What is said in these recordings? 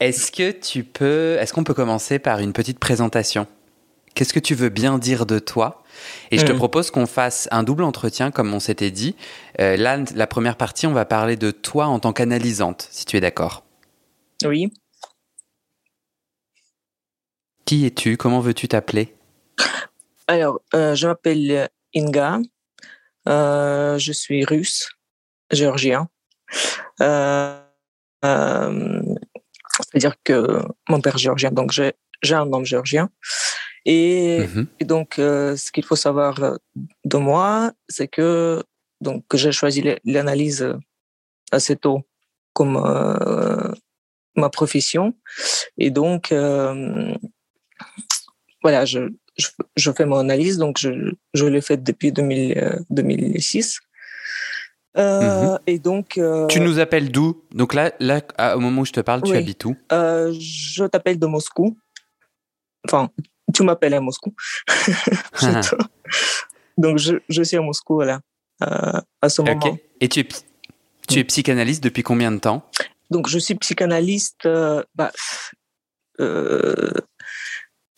Est-ce que tu peux, est-ce qu'on peut commencer par une petite présentation? Qu'est-ce que tu veux bien dire de toi? Et je te Mm. propose qu'on fasse un double entretien, comme on s'était dit. Euh, là, la première partie, on va parler de toi en tant qu'analysante, si tu es d'accord. Oui. Qui es-tu? Comment veux-tu t'appeler? Alors, euh, je m'appelle Inga. Euh, je suis russe, géorgien. Euh, C'est-à-dire que mon père est géorgien, donc j'ai j'ai un nom géorgien. Et, Mhm. et donc, euh, ce qu'il faut savoir euh, de moi, c'est que donc que j'ai choisi l'analyse assez tôt comme euh, ma profession. Et donc, euh, voilà, je, je, je fais mon analyse, donc je, je l'ai faite depuis 2000, euh, 2006. Euh, Et donc, euh, Tu nous appelles d'où? Donc là, là, au moment où je te parle, tu habites où? Euh, je t'appelle de Moscou. Enfin, tu m'appelles à Moscou. Te- donc, je, je suis à Moscou, voilà, à ce moment. Ok. Et tu es, tu es psychanalyste depuis combien de temps? Donc, je suis psychanalyste. bah,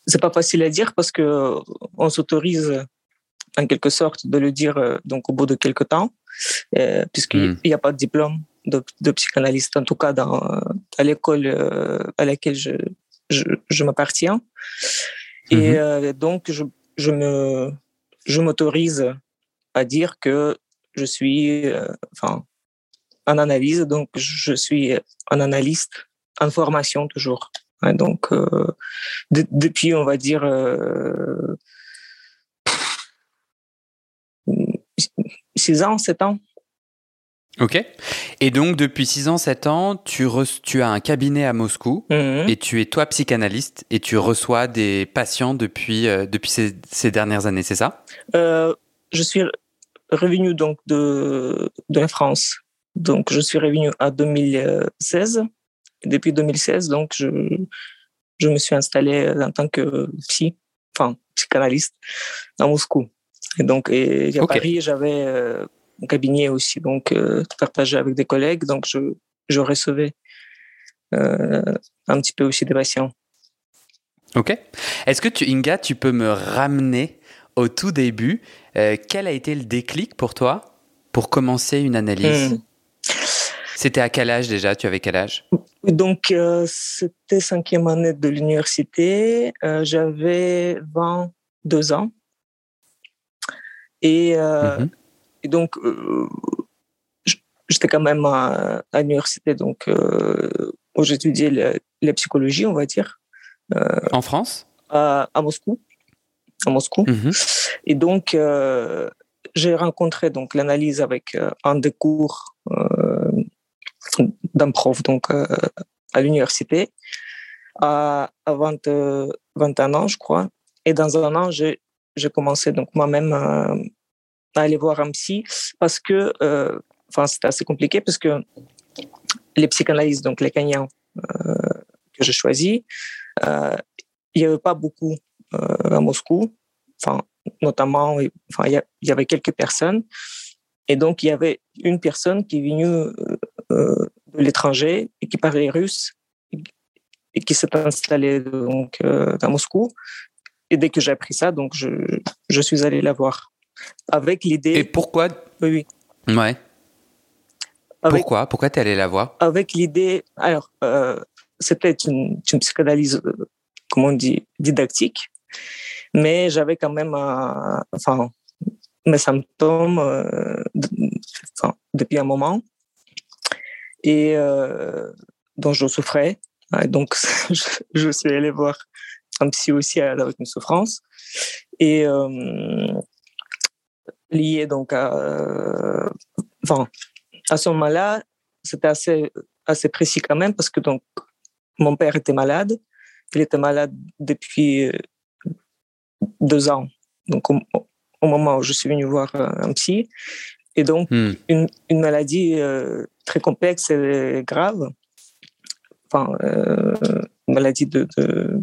c'est pas facile à dire parce que on s'autorise en quelque sorte de le dire euh, donc au bout de quelques temps, euh, puisqu'il n'y a pas de diplôme de, de psychanalyste, en tout cas dans, à l'école euh, à laquelle je, je, je m'appartiens. Et euh, donc, je, je me, je m'autorise à dire que je suis, euh, enfin, en analyse, donc je suis un analyste en formation toujours. Ouais, donc, euh, de- depuis, on va dire, euh, six ans, sept ans. Ok. Et donc, depuis 6 ans, 7 ans, tu, as un cabinet à Moscou. Mhm. Et tu es toi psychanalyste et tu reçois des patients depuis, euh, depuis ces, ces dernières années, c'est ça? Euh, je suis revenu donc de, de la France. Donc, je suis revenu en 2016. Et depuis 2016, donc, je, je me suis installé en tant que psy, enfin, psychanalyste à Moscou. Et donc, et à Ok. Paris, j'avais euh, mon cabinet aussi, donc, euh, partagé avec des collègues. Donc, je, je recevais euh, un petit peu aussi des patients. Ok. Est-ce que tu, Inga, tu peux me ramener au tout début euh, Quel a été le déclic pour toi pour commencer une analyse Hmm. C'était à quel âge déjà? Tu avais quel âge? Donc, euh, c'était cinquième année de l'université. Euh, J'avais 22 ans. Et, euh, Mhm. et donc, euh, j'étais quand même à, à l'université, donc, euh, où j'étudiais la, la psychologie, on va dire, En France? à, à Moscou. À Moscou. Mhm. Et donc, j'ai rencontré donc l'analyse avec un des cours d'un prof donc à l'université à, à 20, euh, 21 ans, je crois. Et dans un an, j'ai j'ai commencé donc moi-même à, aller voir un psy parce que, euh, enfin, c'était assez compliqué parce que les psychanalystes, donc les Kenyans euh, que j'ai choisis, euh, il n'y avait pas beaucoup à Moscou. Enfin, notamment, enfin, il y, avait quelques personnes. Et donc, il y avait une personne qui est venue de l'étranger et qui parlait russe et qui s'est installée donc, à Moscou. et dès que j'ai appris ça, donc je, je suis allé la voir avec l'idée. Et pourquoi Oui, oui. Ouais. pourquoi? Pourquoi tu es allé la voir? Avec l'idée. Alors, euh, c'était une, une, psychanalyse, euh, comment on dit, didactique, mais j'avais quand même, enfin, mes symptômes euh, enfin, depuis un moment et dont je souffrais. donc, je, je, suis allé voir un psy aussi avec une souffrance et euh, lié donc à, euh, enfin, à ce moment-là, c'était assez assez précis quand même parce que donc mon père était malade. Il était malade depuis euh, deux ans. Donc, au, au moment où je suis venu voir un psy, et donc Hmm. une, une maladie euh, très complexe et grave, enfin, euh, maladie de, de,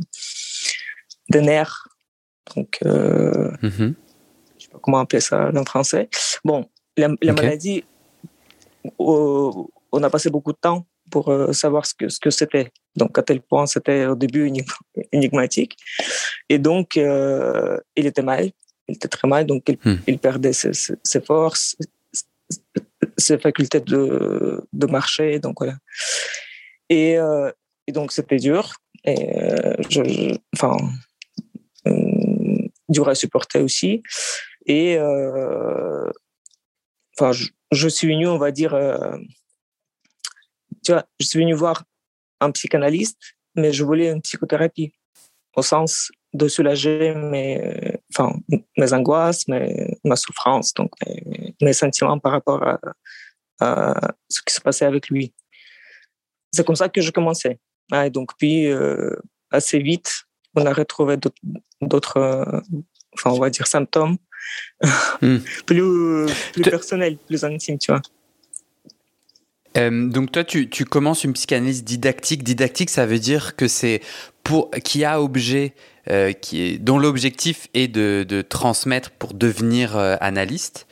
de nerfs. Donc, euh, Mhm. je sais pas comment appeler ça en français. Bon, la, maladie, euh, on a passé beaucoup de temps pour euh, savoir ce que ce que c'était. Donc à tel point c'était au début énig- énigmatique. Et donc euh, il était mal, il était très mal, donc il, Hmm. il perdait ses, forces, ses facultés de de marcher, donc voilà. Et, euh, et donc c'était dur. Et je, je- enfin dur à supporter aussi. Et euh, enfin, je, suis venu, on va dire, euh, tu vois, je suis venu voir un psychanalyste, mais je voulais une psychothérapie au sens de soulager mes, enfin, mes angoisses, mes, ma souffrance, donc mes, sentiments par rapport à, ce qui se passait avec lui. C'est comme ça que je commençais. Ah, et donc, puis, euh, assez vite, on a retrouvé d'autres, enfin, on va dire symptômes Hmm. plus, plus Te- personnels, plus intimes, tu vois. Euh, donc toi, tu, tu commences une psychanalyse didactique. Didactique, ça veut dire que c'est pour qui a objet, euh, qui est, dont l'objectif est de, de transmettre pour devenir euh, analyste.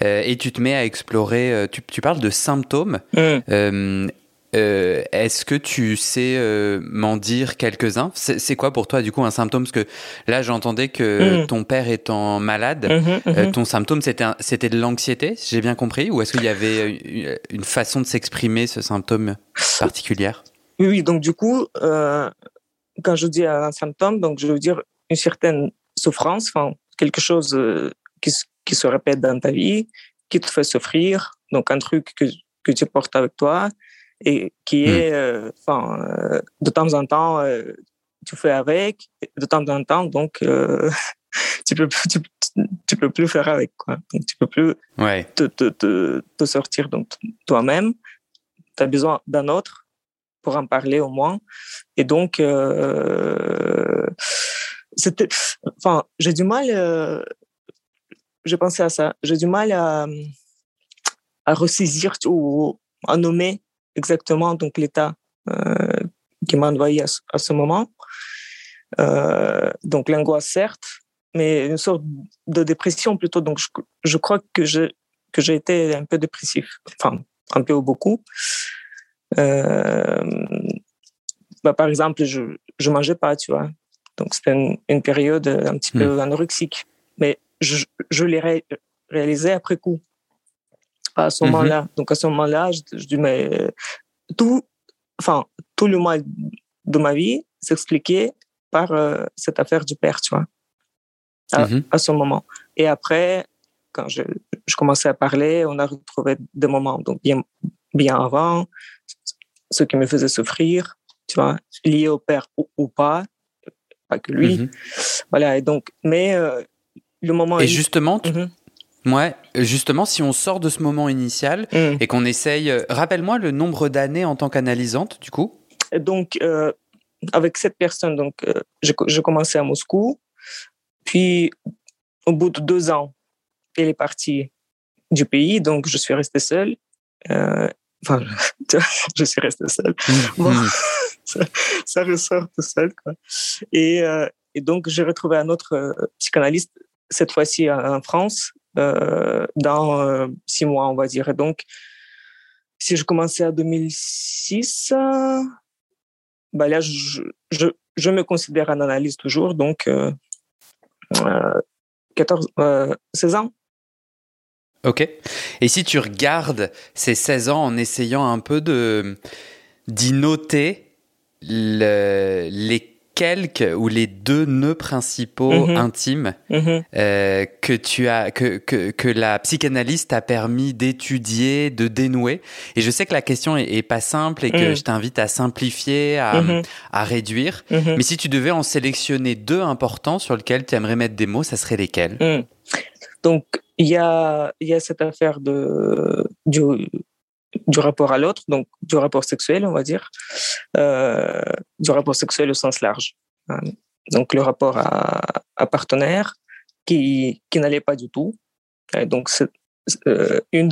Et tu te mets à explorer. tu, tu parles de symptômes. Hmm. Euh, Est-ce que tu sais euh, m'en dire quelques-uns? C'est quoi pour toi du coup un symptôme? Parce que là, j'entendais que Mm. ton père étant malade, Mhm, euh, mhm. ton symptôme, c'était de l'anxiété, si j'ai bien compris Ou est-ce qu'il y avait une, une façon de s'exprimer ce symptôme particulière? Oui, donc du coup, quand je dis un symptôme, donc je veux dire une certaine souffrance, enfin, quelque chose qui, se- qui se répète dans ta vie, qui te fait souffrir, donc un truc que, que tu portes avec toi et qui Mm. est, euh, enfin, euh, de temps en temps, euh, tu fais avec, de temps en temps, donc tu peux tu, tu peux plus faire avec, quoi. Donc tu peux plus Ouais. te, te, te, te sortir donc toi-même. Tu as besoin d'un autre pour en parler au moins. Et donc, c'était, enfin, j'ai du mal, j'ai pensé à ça, j'ai du mal à, à ressaisir ou à nommer exactement donc l'état euh, qui m'a envoyé à, ce- à ce moment. Euh, donc l'angoisse certes, mais une sorte de dépression plutôt. Donc je, je crois que je que j'ai été un peu dépressif, enfin un peu ou beaucoup. Euh, bah, par exemple, je je mangeais pas, tu vois. Donc c'était une, une période un petit peu anorexique, mais je je l'ai ré- réalisé après coup, à ce Mhm. moment-là. Donc à ce moment-là, je, je dis mais tout, enfin tout le mal de ma vie s'expliquait par euh, cette affaire du père, tu vois à, à ce moment. Et après, quand je, je commençais à parler, on a retrouvé des moments donc bien, bien avant, ce qui me faisait souffrir, tu vois, lié au père ou, ou pas, pas que lui. Mhm. Voilà, et donc, mais euh, le moment. Et est- justement, tu- Mhm. Ouais, justement, si on sort de ce moment initial Mhm. et qu'on essaye, euh, rappelle-moi le nombre d'années en tant qu'analysante, du coup. Donc, euh, avec cette personne, donc, euh, je, je commençais à Moscou. Puis, au bout de deux ans, elle est partie du pays, donc je suis resté seul. Euh, enfin, je suis resté seul. Bon. Mhm. ça, ça ressort tout seul. Quoi. Et, euh, et donc, j'ai retrouvé un autre euh, psychanalyste, cette fois-ci en, France, euh, dans euh, six mois, on va dire. Donc, si je commençais en 2006, euh, bah là, je, je, me considère un analyste toujours. Donc, euh, 14, 16 ans. Ok. Et si tu regardes ces 16 ans en essayant un peu d'y noter le, les quelques ou les deux nœuds principaux Mhm. intimes Mhm. euh, que tu as que, que, que la psychanalyse t'a permis d'étudier, de dénouer. Et je sais que la question est, est pas simple et que Mhm. je t'invite à simplifier, à, à réduire. Mais si tu devais en sélectionner deux importants sur lesquels tu aimerais mettre des mots, ça serait lesquels? Donc, il y a, il y a cette affaire de, du, du rapport à l'autre, donc du rapport sexuel, on va dire, euh, du rapport sexuel au sens large. hein. Donc, le rapport à, à partenaire qui, qui n'allait pas du tout. Et donc, euh, une,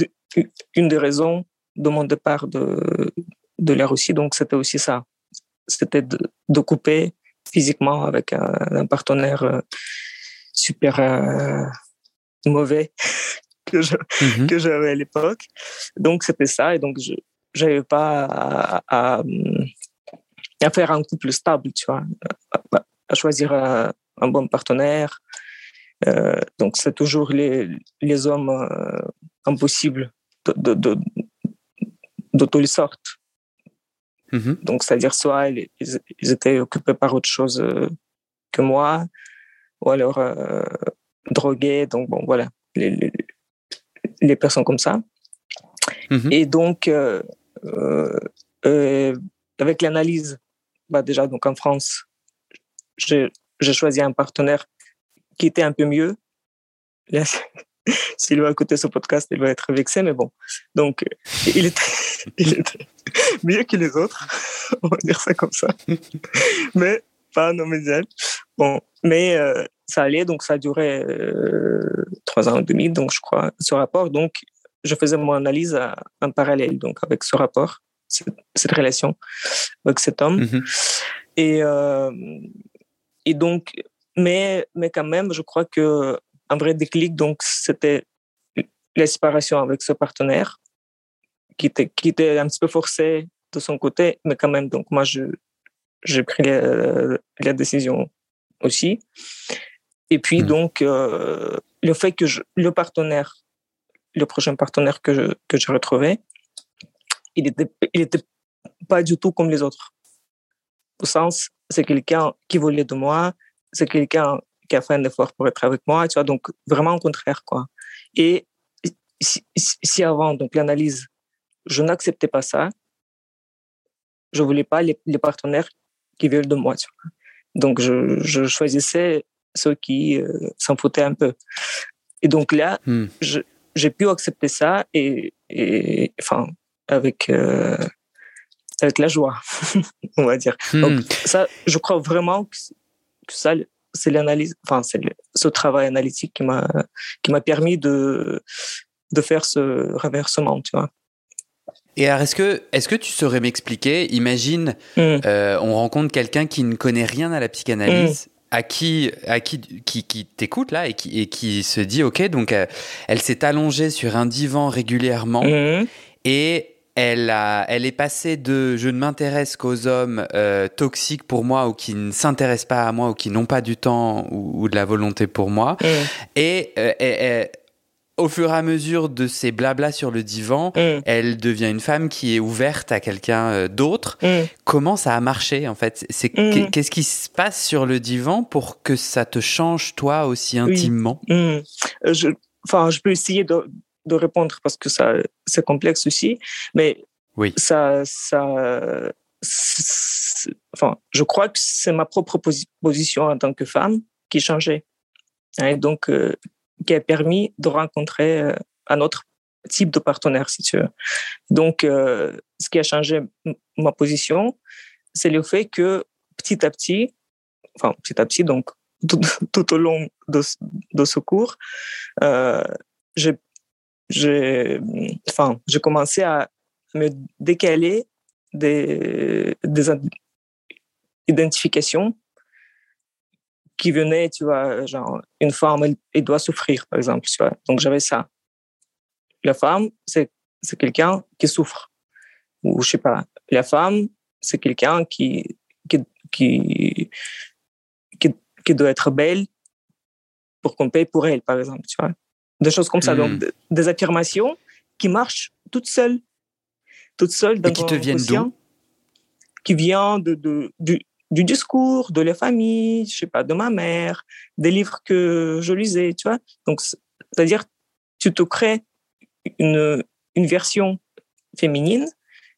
une des raisons de mon départ de, de la Russie, donc c'était aussi ça. C'était de, de couper physiquement avec un, partenaire euh, super euh, mauvais que je- Mhm. que j'avais à l'époque. Donc c'était ça et donc je j'avais pas à, à, à faire un couple stable, tu vois, à, à choisir un, un bon partenaire. Euh, donc c'est toujours les, les hommes euh, impossibles de, de, de, de toutes les sortes. Mhm. Donc, c'est-à-dire soit ils, étaient occupés par autre chose euh, que moi, ou alors euh, drogués. Donc, bon, voilà, les, les, les personnes comme ça. Mhm. Et donc, euh, euh, euh, avec l'analyse, bah déjà, donc en France, j'ai choisi un partenaire qui était un peu mieux. Là, S'il va écouter ce podcast, il va être vexé, mais bon. Donc, il était, il était mieux que les autres, on va dire ça comme ça. Mais pas idéal. Bon, mais euh, ça allait, donc ça a duré euh, trois ans et demi, donc je crois, ce rapport. Donc, je faisais mon analyse en parallèle, donc avec ce rapport, cette, cette relation avec cet homme. Mhm. Et, euh, et donc, mais, mais quand même, je crois que un vrai déclic, donc, c'était la séparation avec ce partenaire qui était, qui était un petit peu forcé de son côté, mais quand même, donc, moi, je, j'ai pris la, la décision aussi. Et puis, Mhm. donc, euh, le fait que je, le partenaire, le prochain partenaire que je, que j'ai retrouvé, il était, il était pas du tout comme les autres. Au sens, c'est quelqu'un qui voulait de moi, c'est quelqu'un qui a fait un effort pour être avec moi, tu vois, donc vraiment au contraire, quoi. Et si, si- si avant, donc l'analyse, je n'acceptais pas ça, je voulais pas les, les partenaires qui veulent de moi, tu vois. Donc je, je choisissais ceux qui euh, s'en foutaient un peu. Et donc là, Hmm. j'ai pu accepter ça et, et enfin, avec, euh, avec la joie, on va dire. Donc, Hmm. ça, je crois vraiment que, ça, c'est l'analyse, enfin, c'est ce travail analytique qui m'a, qui m'a permis de, de faire ce renversement, tu vois. Et alors, est-ce que, est-ce que tu saurais m'expliquer? Imagine, Mm. euh, on rencontre quelqu'un qui ne connaît rien à la psychanalyse. À qui, à qui, qui, qui t'écoute là et qui, et qui se dit ok donc euh, elle s'est allongée sur un divan régulièrement Mhm. et elle a, elle est passée de je ne m'intéresse qu'aux hommes euh, toxiques pour moi ou qui ne s'intéressent pas à moi ou qui n'ont pas du temps ou, ou de la volonté pour moi Mhm. et euh, elle- elle- au fur et à mesure de ces blablas sur le divan Mhm. elle devient une femme qui est ouverte à quelqu'un euh, d'autre. Mhm. Comment ça a marché en fait? C'est Mm. qu'est- qu'est-ce qui se passe sur le divan pour que ça te change toi aussi intimement? Euh, Je, enfin, je peux essayer de, de répondre parce que ça, c'est complexe aussi, mais Oui. ça, ça, enfin, je crois que c'est ma propre posi- position en tant que femme qui changeait, et donc euh, qui a permis de rencontrer euh, un autre type de partenaire, si tu veux. Donc, euh, ce qui a changé ma position, c'est le fait que petit à petit, enfin petit à petit, donc tout, au long de, ce- cours, euh, j'ai, enfin, commencé à me décaler des, des id- identifications qui venaient, tu vois, genre, une femme, elle, elle doit souffrir, par exemple, tu vois. Donc, j'avais ça. La femme, c'est, c'est quelqu'un qui souffre. Ou, je sais pas, la femme, c'est quelqu'un qui, qui, qui, qui, qui doit être belle pour qu'on paye pour elle, par exemple, tu vois. Des choses comme ça. Donc, Hmm. des affirmations qui marchent toutes seules. Toutes seules dans Et qui te viennent d'où Qui vient de, de, du, du discours, de la famille, je sais pas, de ma mère, des livres que je lisais, tu vois. Donc, c'est- c'est-à-dire, tu te crées une, une version féminine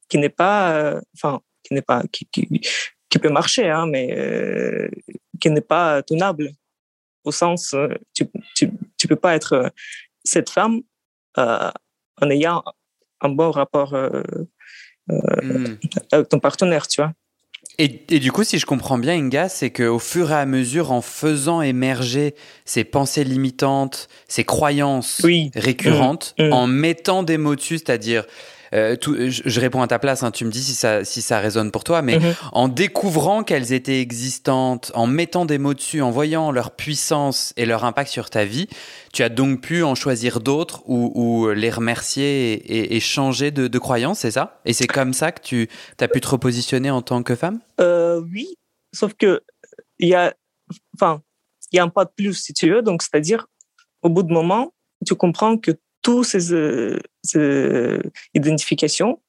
qui n'est pas, euh, enfin, qui n'est pas, qui, qui, qui peut marcher, hein, mais euh, qui n'est pas tenable. Au sens, euh, tu, tu, tu peux pas être euh, cette femme euh, en ayant un bon rapport euh, Hmm. avec ton partenaire, tu vois. Et, et du coup, si je comprends bien, Inga, c'est qu'au fur et à mesure, en faisant émerger ces pensées limitantes, ces croyances Oui. récurrentes, Mm, mm. en mettant des mots dessus, c'est-à-dire, euh, tout- je, je réponds à ta place, hein, tu me dis si ça, si ça résonne pour toi, mais Mhm. en découvrant qu'elles étaient existantes, en mettant des mots dessus, en voyant leur puissance et leur impact sur ta vie, tu as donc pu en choisir d'autres ou, ou les remercier et, et- et changer de, de croyance, c'est ça? Et c'est comme ça que tu as pu te repositionner en tant que femme? Euh, oui, sauf que il y a, enfin, il y a un pas de plus si tu veux. Donc, c'est-à-dire, au bout de moment, tu comprends que tous ces, euh, identifications,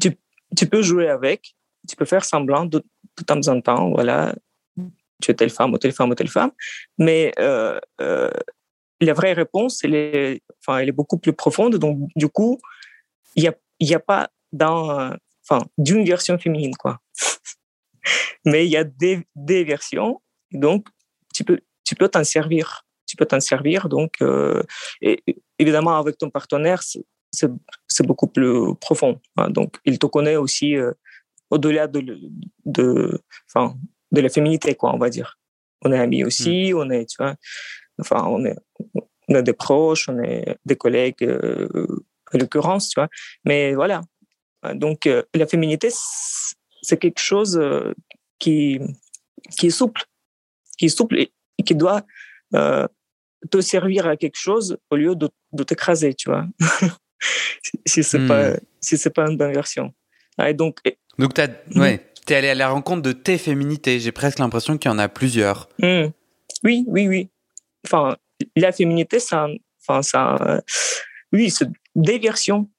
tu, peux jouer avec, tu peux faire semblant de, temps en temps, voilà, tu es telle femme ou telle femme ou telle femme, mais euh, euh, la vraie réponse, elle est, beaucoup plus profonde. Donc, du coup, il y a, pas d'une version féminine, quoi mais il y a des, versions, donc tu peux, t'en servir. Tu peux t'en servir, donc, évidemment, avec ton partenaire, c'est- beaucoup plus profond. hein. donc, il te connaît aussi euh, au-delà de, de, enfin, de la féminité, quoi, on va dire. On est amis aussi, on est, tu vois, enfin, on est, on est des proches, on est des collègues, euh, en l'occurrence, tu vois. Mais voilà. Donc, euh, la féminité, c'est- quelque chose euh, qui, qui est souple, qui est souple et, qui doit te servir à quelque chose au lieu de, de t'écraser, tu vois. si c'est Hmm. pas si c'est pas une bonne version. Ah, Et donc et- Donc, t'as, ouais, t'es allé à la rencontre de tes féminités. J'ai presque l'impression qu'il y en a plusieurs. hmm. oui, oui, oui. Enfin, la féminité, ça, enfin, ça, euh, oui, c'est des versions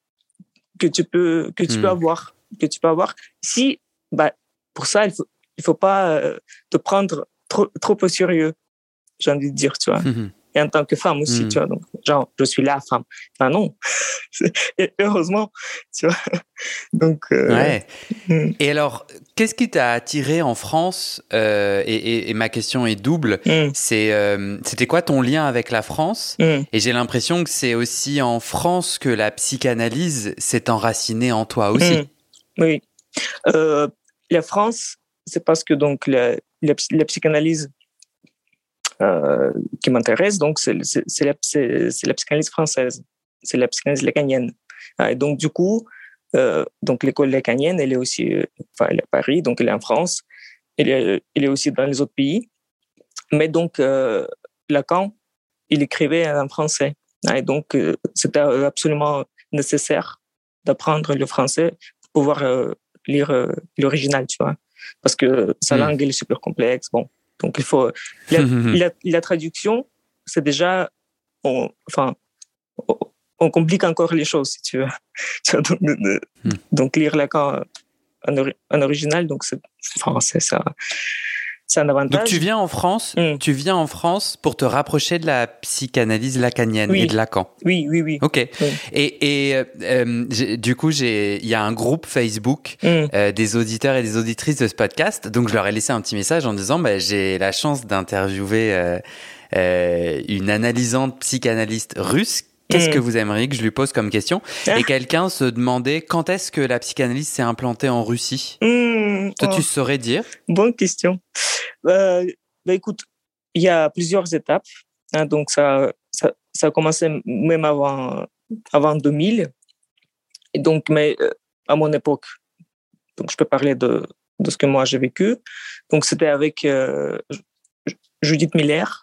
que tu peux que tu peux Hmm. avoir, que tu peux avoir. Si, bah, pour ça, il faut il faut pas euh, te prendre trop trop au sérieux. J'ai envie de dire, tu vois. Et en tant que femme aussi, Mm. tu vois. Donc, genre, je suis la femme. Ben non. et heureusement, tu vois. Donc, euh, Ouais. mm, Et alors, qu'est-ce qui t'a attiré en France euh, et, et- et ma question est double. mm, C'est, euh, c'était quoi ton lien avec la France? Et j'ai l'impression que c'est aussi en France que la psychanalyse s'est enracinée en toi aussi. Oui. La France, c'est parce que donc la, la, psy- la psychanalyse qui m'intéresse, donc c'est la, psychanalyse française, c'est la psychanalyse lacanienne. Ah, et donc du coup, euh, donc l'école lacanienne, elle est aussi, euh, enfin elle est à Paris, donc elle est en France, elle est, elle est aussi dans les autres pays. Mais donc euh, Lacan, il écrivait en français. Ah, et donc euh, c'était absolument nécessaire d'apprendre le français pour pouvoir euh, lire euh, l'original, tu vois. Parce que sa Mm. langue, elle est super complexe. Bon, donc il faut. La, la, la traduction, c'est déjà. On, enfin, on, complique encore les choses, si tu veux. Donc, de- de- Mm. donc, lire Lacan en, en original, donc c'est enfin, c'est ça. C'est un avantage. Donc tu viens en France, Mm. tu viens en France pour te rapprocher de la psychanalyse lacanienne Oui. et de Lacan. Oui, oui, oui. Ok. Oui. Et, et euh, euh, du coup, j'ai, il y a un groupe Facebook Mm. euh, des auditeurs et des auditrices de ce podcast. Donc, je leur ai laissé un petit message en disant, bah, j'ai la chance d'interviewer euh, une analysante psychanalyste russe. Qu'est-ce Mm. que vous aimeriez que je lui pose comme question Ah. Et quelqu'un se demandait quand est-ce que la psychanalyse s'est implantée en Russie. Mm. Toi, Oh. tu saurais dire Bonne question. Euh, bah, écoute, il y a plusieurs étapes. hein, donc, ça, ça, ça a commencé même avant, avant 2000. Et donc, mais euh, à mon époque, donc je peux parler de, de ce que moi j'ai vécu. Donc, c'était avec euh, Judith Miller,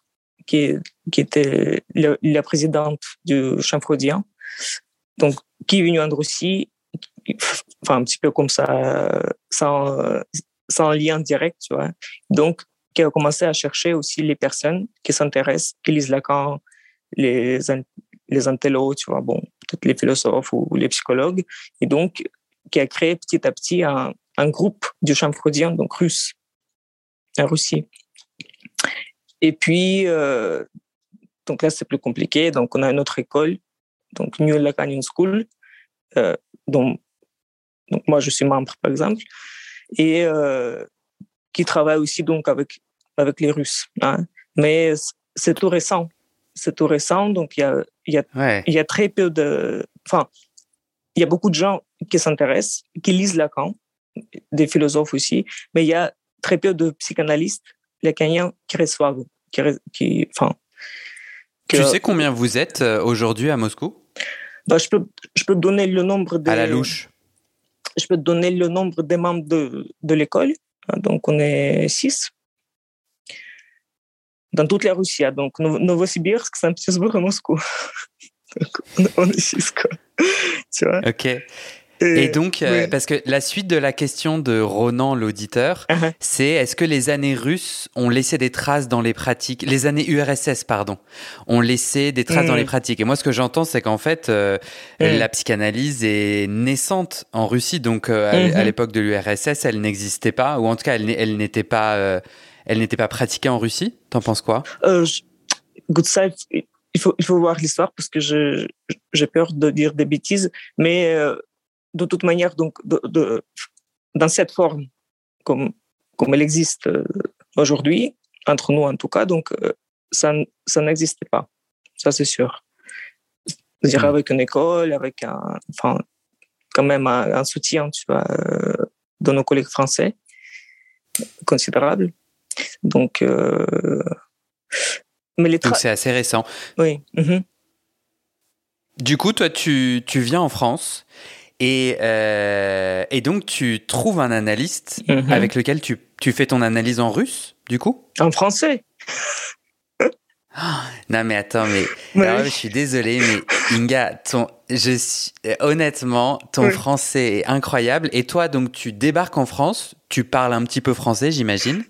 qui, était la, présidente du champ freudien, donc, qui est venue en Russie, enfin, un petit peu comme ça, sans, lien direct, tu vois. Donc, qui a commencé à chercher aussi les personnes qui s'intéressent, qui lisent Lacan, les, les intellos, tu vois, bon, peut-être les philosophes ou, les psychologues, et donc qui a créé petit à petit un, un groupe du champ donc russe, en Russie. Et puis, euh, donc là, c'est plus compliqué. Donc, on a une autre école, donc New Lacanian School, euh, dont donc moi, je suis membre, par exemple, et euh, qui travaille aussi donc avec, avec les Russes. Hein. Mais c'est tout récent. C'est tout récent, donc il y a, il y, a, il y a très peu de... Enfin, il y a beaucoup de gens qui s'intéressent, qui lisent Lacan, des philosophes aussi, mais il y a très peu de psychanalystes lacaniens qui reçoivent. Qui, qui, enfin, tu sais combien vous êtes euh, aujourd'hui à Moscou? Bah, je, peux, je peux donner le nombre de... À la louche Je peux te donner le nombre des membres de, de l'école. Donc, on est six. Dans toute la Russie. Donc, Novosibirsk, Saint-Pétersbourg et Moscou. on est six, quoi. tu vois? Ok. Et, donc, euh, parce que la suite de la question de Ronan, l'auditeur, uh-huh. c'est est-ce que les années russes ont laissé des traces dans les pratiques, les années URSS, pardon, ont laissé des traces dans les mm. pratiques? Et moi, ce que j'entends, c'est qu'en fait, euh, mm. la psychanalyse est naissante en Russie, donc euh, à, mm-hmm. l'époque de l'URSS, elle n'existait pas, ou en tout cas, elle, elle n'était pas, elle n'était pas pratiquée en Russie. T'en penses quoi? Good side, il faut, il faut voir l'histoire parce que j'ai peur de dire des bêtises, mais de toute manière, donc, de, dans cette forme, comme, comme elle existe euh, aujourd'hui, entre nous en tout cas, donc, euh, ça, ça n'existait pas. Ça, c'est sûr. C'est-à-dire mmh. avec une école, avec un, enfin, quand même un, soutien, tu vois, euh, de nos collègues français, considérable. Donc, mais les Donc, c'est assez récent. Oui. Mmh du coup, toi, tu, tu viens en France et, euh, et donc, tu trouves un analyste mhm. avec lequel tu, tu, fais ton analyse en russe, du coup? En français Non, mais attends, mais je suis désolé, mais Inga, ton, je suis, honnêtement, ton français est incroyable. Et toi, donc, tu débarques en France, tu parles un petit peu français, j'imagine,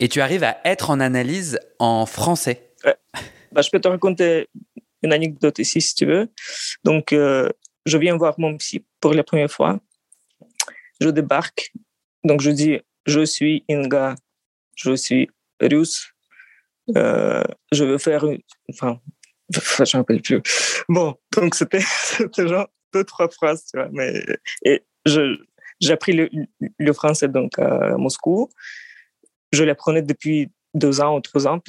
et tu arrives à être en analyse en français. Bah, je peux te raconter une anecdote ici, si tu veux. Donc, euh, je viens voir mon psy pour la première fois. Je débarque. Donc, je dis, je suis Inga, je suis russe. Euh, je veux faire une... Enfin, je ne rappelle plus. Bon, donc c'était genre deux, trois phrases, tu vois. Mais, et j'ai appris le, le, français donc à Moscou. Je l'apprenais depuis deux ans ou trois ans,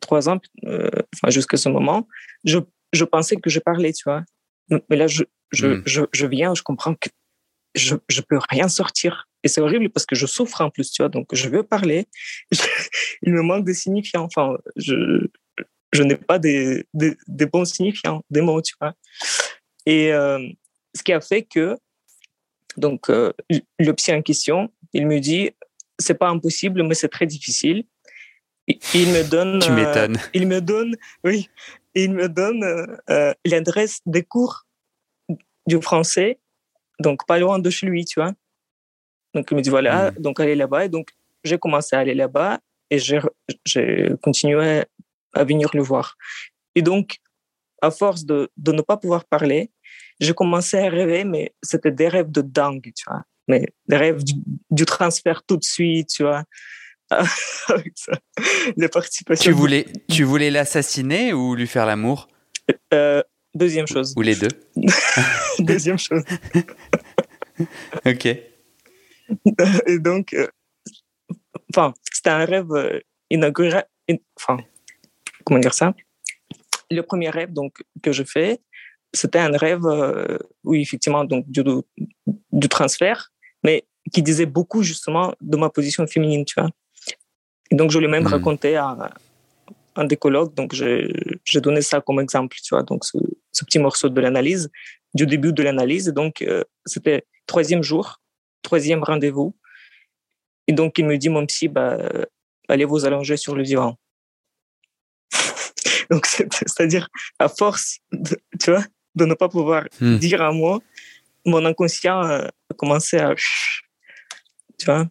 trois ans, euh, enfin, jusqu'à ce moment. Je, je pensais que je parlais, tu vois. Mais là, je, je, hmm. je, je, viens, je comprends que je ne peux rien sortir. Et c'est horrible parce que je souffre en plus, tu vois. Donc, je veux parler. il me manque des signifiants. Enfin, je, je n'ai pas des, des, des, bons signifiants, des mots, tu vois. Et euh, ce qui a fait que, donc, euh, le psy en question, il me dit, c'est pas impossible, mais c'est très difficile. il me donne. Tu m'étonnes. Euh, il me donne, oui, il me donne euh, l'adresse des cours du français, donc pas loin de chez lui, tu vois. Donc il me dit voilà, mmh. donc allez là-bas. Et donc j'ai commencé à aller là-bas et j'ai continué à venir le voir. Et donc, à force de, de ne pas pouvoir parler, j'ai commencé à rêver, mais c'était des rêves de dingue, tu vois. Mais des rêves du, transfert tout de suite, tu vois. Avec ça, Tu voulais, tu voulais l'assassiner ou lui faire l'amour? Euh, Deuxième chose. Ou les deux Deuxième chose. ok. Et donc, euh, enfin, c'était un rêve euh, inaugural. Enfin, comment dire ça? Le premier rêve donc que je fais, c'était un rêve euh, où effectivement donc du, du, transfert, mais qui disait beaucoup justement de ma position féminine, tu vois? Et donc je l'ai même hmm. raconté à, un des donc j'ai donné ça comme exemple, tu vois, donc ce, petit morceau de l'analyse, du début de l'analyse. Donc, euh, c'était troisième jour, troisième rendez-vous. Et donc, il me dit, mon psy, bah, allez vous allonger sur le divan. donc, c'est-à-dire, à force, de, tu vois, de ne pas pouvoir hmm. dire à moi, mon inconscient a commencé à, tu vois,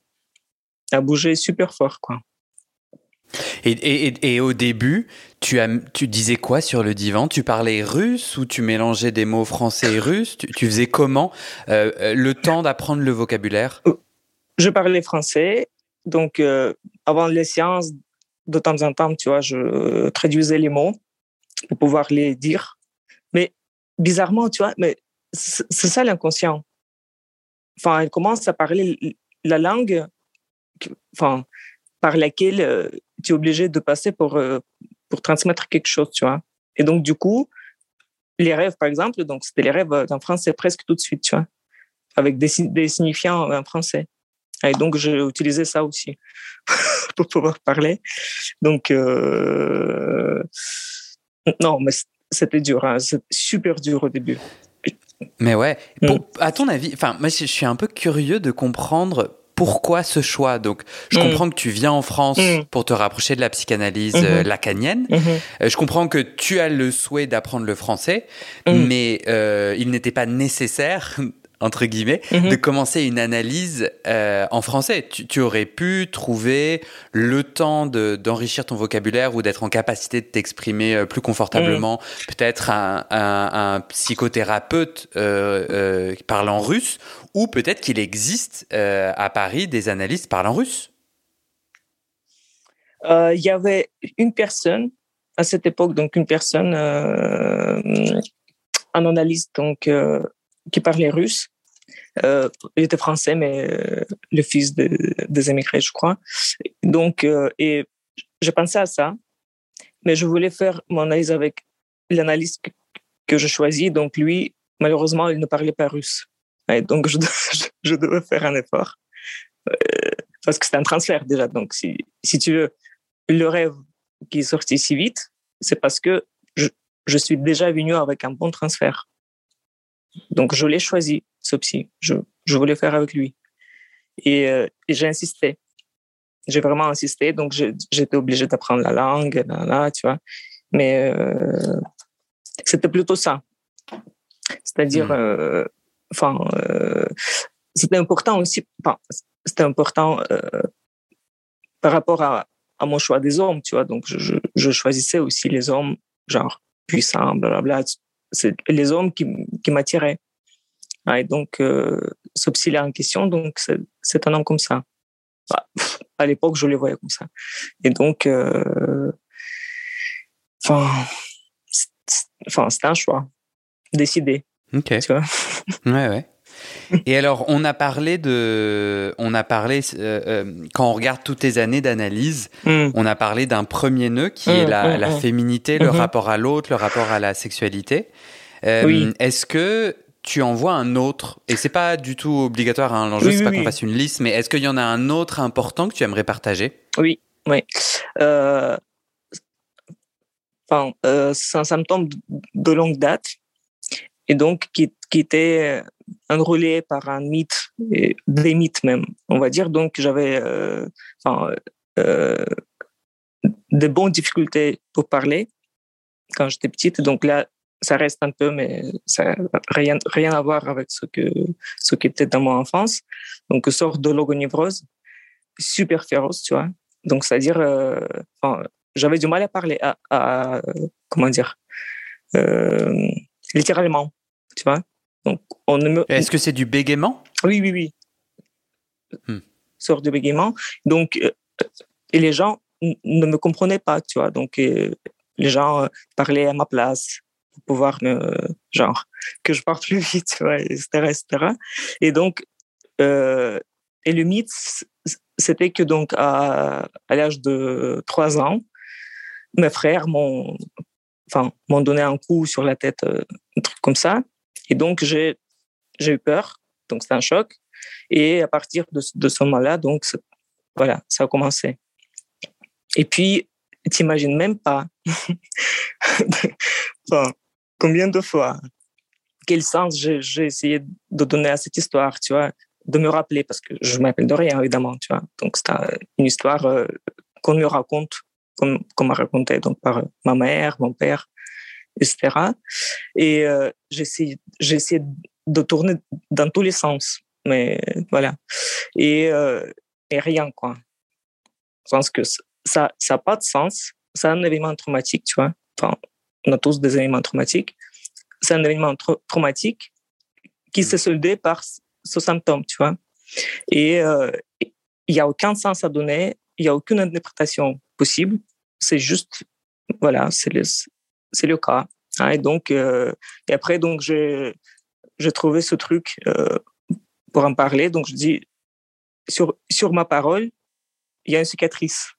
à bouger super fort, quoi. Et, au début, tu, disais quoi sur le divan? Tu parlais russe ou tu mélangeais des mots français et russes? Tu, faisais comment euh, le temps d'apprendre le vocabulaire? Je parlais français. Donc, euh, avant les séances, de temps en temps, tu vois, je traduisais les mots pour pouvoir les dire. Mais bizarrement, tu vois, c'est ça l'inconscient. Enfin, elle commence à parler la langue enfin, par laquelle euh, tu es obligé de passer pour, euh, pour transmettre quelque chose, tu vois. Et donc, du coup, les rêves, par exemple, donc c'était les rêves en français presque tout de suite, tu vois, avec des, des signifiants en français. Et donc, j'ai utilisé ça aussi pour pouvoir parler. Donc, euh... non, mais c'était dur, hein. c'était super dur au début. Mais ouais, mm. à ton avis, enfin, moi je suis un peu curieux de comprendre pourquoi ce choix? Donc, je mm. comprends que tu viens en France mm. pour te rapprocher de la psychanalyse euh, mm-hmm. lacanienne. Mm-hmm. Euh, je comprends que tu as le souhait d'apprendre le français, mais euh, il n'était pas nécessaire entre guillemets, mhm. de commencer une analyse euh, en français. Tu, aurais pu trouver le temps d'enrichir ton vocabulaire ou d'être en capacité de t'exprimer euh, plus confortablement. Mhm. Peut-être un, psychothérapeute euh, parlant russe, ou peut-être qu'il existe à Paris des analystes parlant russe. Il y avait une personne à cette époque, donc une personne, un analyste donc qui parlait russe. Euh, il était français, mais euh, le fils de, des émigrés, je crois. Donc, euh, et je pensais à ça, mais je voulais faire mon analyse avec l'analyste que, je choisis. Donc, lui, malheureusement, il ne parlait pas russe. Donc, je, je, devais faire un effort parce que c'est un transfert déjà. Donc, si, si tu veux, le rêve qui est sorti si vite, c'est parce que je, je suis déjà venu avec un bon transfert. Donc, je l'ai choisi, ce psy. Je, je voulais faire avec lui. Et, euh, et j'ai insisté. J'ai vraiment insisté. Donc, j'étais obligée d'apprendre la langue, là, là, tu vois. Mais euh, c'était plutôt ça. C'est-à-dire, mmh. euh, enfin, euh, c'était important aussi. Enfin, c'était important par rapport à, à mon choix des hommes, tu vois. Donc, je, je, je choisissais aussi les hommes, genre, puissants, blablabla c'est les hommes qui, qui m'attiraient. et donc, euh, ce psy en question, donc c'est un homme comme ça. Bah, à l'époque, je le voyais comme ça. Et donc, euh, enfin, enfin, c'était un choix décidé. Ok. Tu vois? Ouais, ouais. Et alors, on a parlé de, on a parlé euh, euh, quand on regarde toutes tes années d'analyse, mm. on a parlé d'un premier nœud qui est mm, la, mm, la féminité, le rapport à l'autre, le rapport à la sexualité. Euh, est-ce que tu en vois un autre? Et c'est pas du tout obligatoire. Hein, L'enjeu c'est pas qu'on fasse une liste, mais est-ce qu'il y en a un autre important que tu aimerais partager? Oui, oui. Enfin, c'est un symptôme de longue date et donc qui, qui était enrôlé par un mythe, des mythes même, on va dire. Donc, j'avais euh, enfin, euh, de bonnes difficultés pour parler quand j'étais petite. Donc là, ça reste un peu, mais ça n'a rien, rien à voir avec ce, que, ce qui était dans mon enfance. Donc, sorte de logonivrose, super féroce, tu vois. Donc, c'est-à-dire, euh, enfin, j'avais du mal à parler, à, comment dire, littéralement, tu vois. Donc, on Est-ce que c'est du bégaiement? Oui, oui, oui. Hmm. Sort de bégaiement. Donc, euh, et les gens ne me comprenaient pas, tu vois. Donc, euh, les gens euh, parlaient à ma place pour pouvoir me, genre, que je parle plus vite, tu vois, etc., etc. Et donc, et le mythe, c'était que donc à, à l'âge de trois ans, mes frères m'ont, enfin, m'ont donné un coup sur la tête, un truc comme ça. Et donc, j'ai, eu peur. Donc, c'est un choc. Et à partir de, ce moment-là, donc, voilà, ça a commencé. Et puis, t'imagines même pas enfin, combien de fois, quel sens j'ai, essayé de donner à cette histoire, tu vois, de me rappeler, parce que je m'appelle de rien, évidemment, tu vois. Donc, c'est une histoire euh, qu'on me raconte, qu'on, m'a raconté donc, par ma mère, mon père, etc. Et euh, j'essaie de tourner dans tous les sens, mais voilà. Et, euh, et rien, quoi. Je pense que ça n'a pas de sens. C'est un événement traumatique, tu vois. Enfin, on a tous des événements traumatiques. C'est un événement traumatique qui s'est soldé par ce symptôme, tu vois. Et euh, il n'y a aucun sens à donner, il n'y a aucune interprétation possible. C'est juste, voilà, c'est c'est le cas. Hein. et donc, euh, et après, donc, j'ai, j'ai trouvé ce truc euh, pour en parler. Donc, je dis, sur, sur ma parole, il y a une cicatrice.